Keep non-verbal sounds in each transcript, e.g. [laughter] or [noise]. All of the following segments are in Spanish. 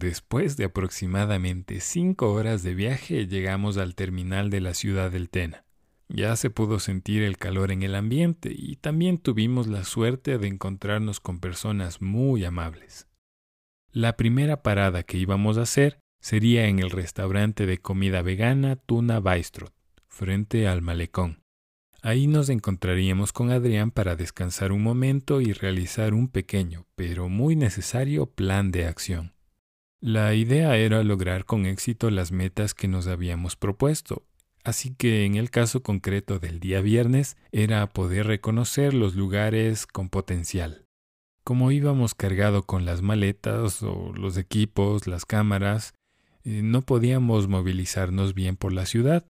Después de aproximadamente cinco horas de viaje llegamos al terminal de la ciudad del Tena. Ya se pudo sentir el calor en el ambiente y también tuvimos la suerte de encontrarnos con personas muy amables. La primera parada que íbamos a hacer sería en el restaurante de comida vegana Tuna Baistrot, frente al malecón. Ahí nos encontraríamos con Adrián para descansar un momento y realizar un pequeño, pero muy necesario plan de acción. La idea era lograr con éxito las metas que nos habíamos propuesto, así que en el caso concreto del día viernes era poder reconocer los lugares con potencial. Como íbamos cargado con las maletas o los equipos, las cámaras, eh, no podíamos movilizarnos bien por la ciudad.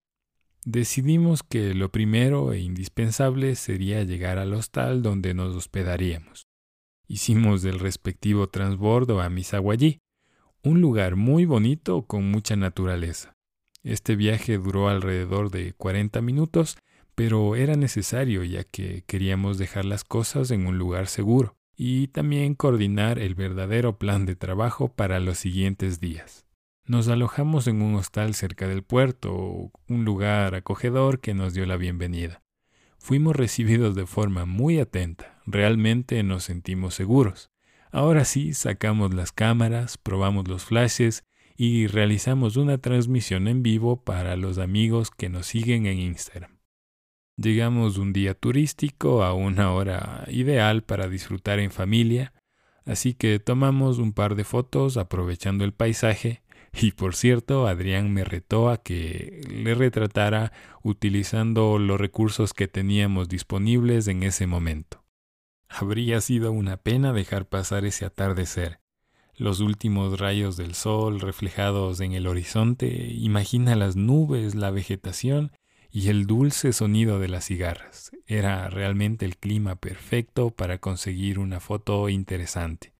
Decidimos que lo primero e indispensable sería llegar al hostal donde nos hospedaríamos. Hicimos del respectivo transbordo a Misaguayí, un lugar muy bonito con mucha naturaleza. Este viaje duró alrededor de 40 minutos, pero era necesario ya que queríamos dejar las cosas en un lugar seguro y también coordinar el verdadero plan de trabajo para los siguientes días. Nos alojamos en un hostal cerca del puerto, un lugar acogedor que nos dio la bienvenida. Fuimos recibidos de forma muy atenta, realmente nos sentimos seguros. Ahora sí, sacamos las cámaras, probamos los flashes y realizamos una transmisión en vivo para los amigos que nos siguen en Instagram. Llegamos un día turístico a una hora ideal para disfrutar en familia, así que tomamos un par de fotos aprovechando el paisaje y por cierto Adrián me retó a que le retratara utilizando los recursos que teníamos disponibles en ese momento. Habría sido una pena dejar pasar ese atardecer. Los últimos rayos del sol reflejados en el horizonte, imagina las nubes, la vegetación y el dulce sonido de las cigarras. Era realmente el clima perfecto para conseguir una foto interesante.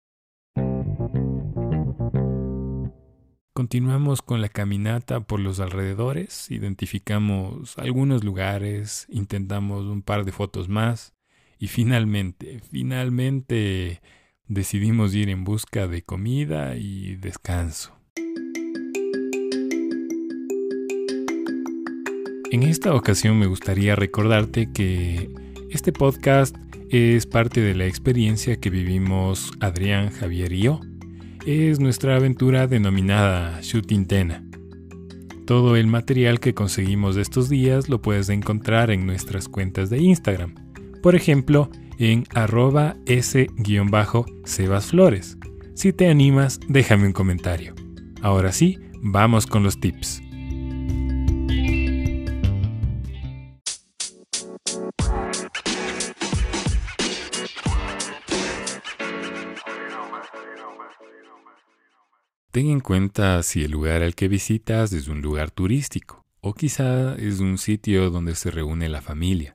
Continuamos con la caminata por los alrededores, identificamos algunos lugares, intentamos un par de fotos más, y finalmente, finalmente decidimos ir en busca de comida y descanso. En esta ocasión me gustaría recordarte que este podcast es parte de la experiencia que vivimos Adrián, Javier y yo. Es nuestra aventura denominada Shooting Tena. Todo el material que conseguimos estos días lo puedes encontrar en nuestras cuentas de Instagram por ejemplo, en arroba s-sebasflores. Si te animas, déjame un comentario. Ahora sí, vamos con los tips. Ten en cuenta si el lugar al que visitas es un lugar turístico o quizá es un sitio donde se reúne la familia.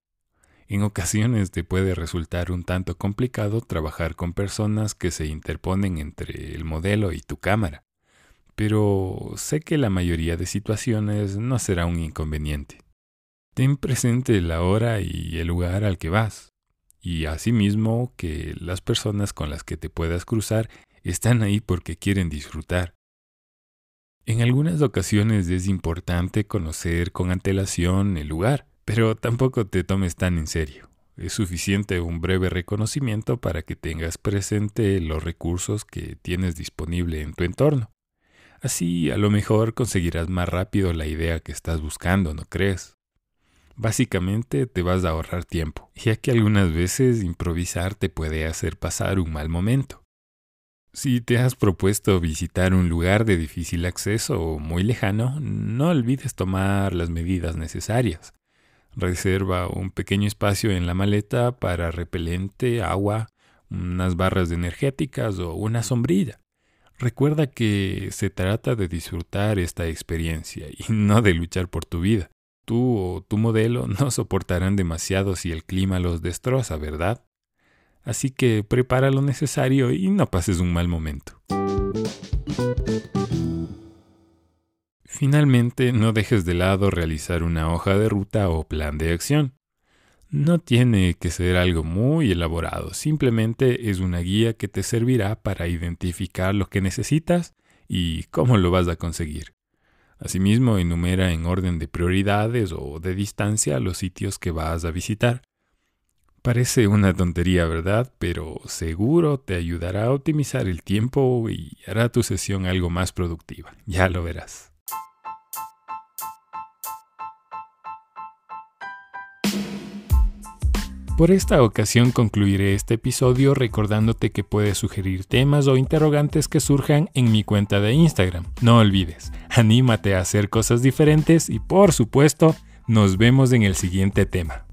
En ocasiones te puede resultar un tanto complicado trabajar con personas que se interponen entre el modelo y tu cámara, pero sé que la mayoría de situaciones no será un inconveniente. Ten presente la hora y el lugar al que vas, y asimismo que las personas con las que te puedas cruzar están ahí porque quieren disfrutar. En algunas ocasiones es importante conocer con antelación el lugar, pero tampoco te tomes tan en serio. Es suficiente un breve reconocimiento para que tengas presente los recursos que tienes disponible en tu entorno. Así a lo mejor conseguirás más rápido la idea que estás buscando, ¿no crees? Básicamente te vas a ahorrar tiempo, ya que algunas veces improvisar te puede hacer pasar un mal momento. Si te has propuesto visitar un lugar de difícil acceso o muy lejano, no olvides tomar las medidas necesarias. Reserva un pequeño espacio en la maleta para repelente, agua, unas barras energéticas o una sombrilla. Recuerda que se trata de disfrutar esta experiencia y no de luchar por tu vida. Tú o tu modelo [laughs] no soportarán demasiado si el clima los destroza, ¿verdad? Así que prepara lo necesario y no pases un mal momento. Finalmente, no dejes de lado realizar una hoja de ruta o plan de acción. No tiene que ser algo muy elaborado, simplemente es una guía que te servirá para identificar lo que necesitas y cómo lo vas a conseguir. Asimismo, enumera en orden de prioridades o de distancia los sitios que vas a visitar. Parece una tontería, ¿verdad? Pero seguro te ayudará a optimizar el tiempo y hará tu sesión algo más productiva. Ya lo verás. Por esta ocasión concluiré este episodio recordándote que puedes sugerir temas o interrogantes que surjan en mi cuenta de Instagram. No olvides, anímate a hacer cosas diferentes y por supuesto, nos vemos en el siguiente tema.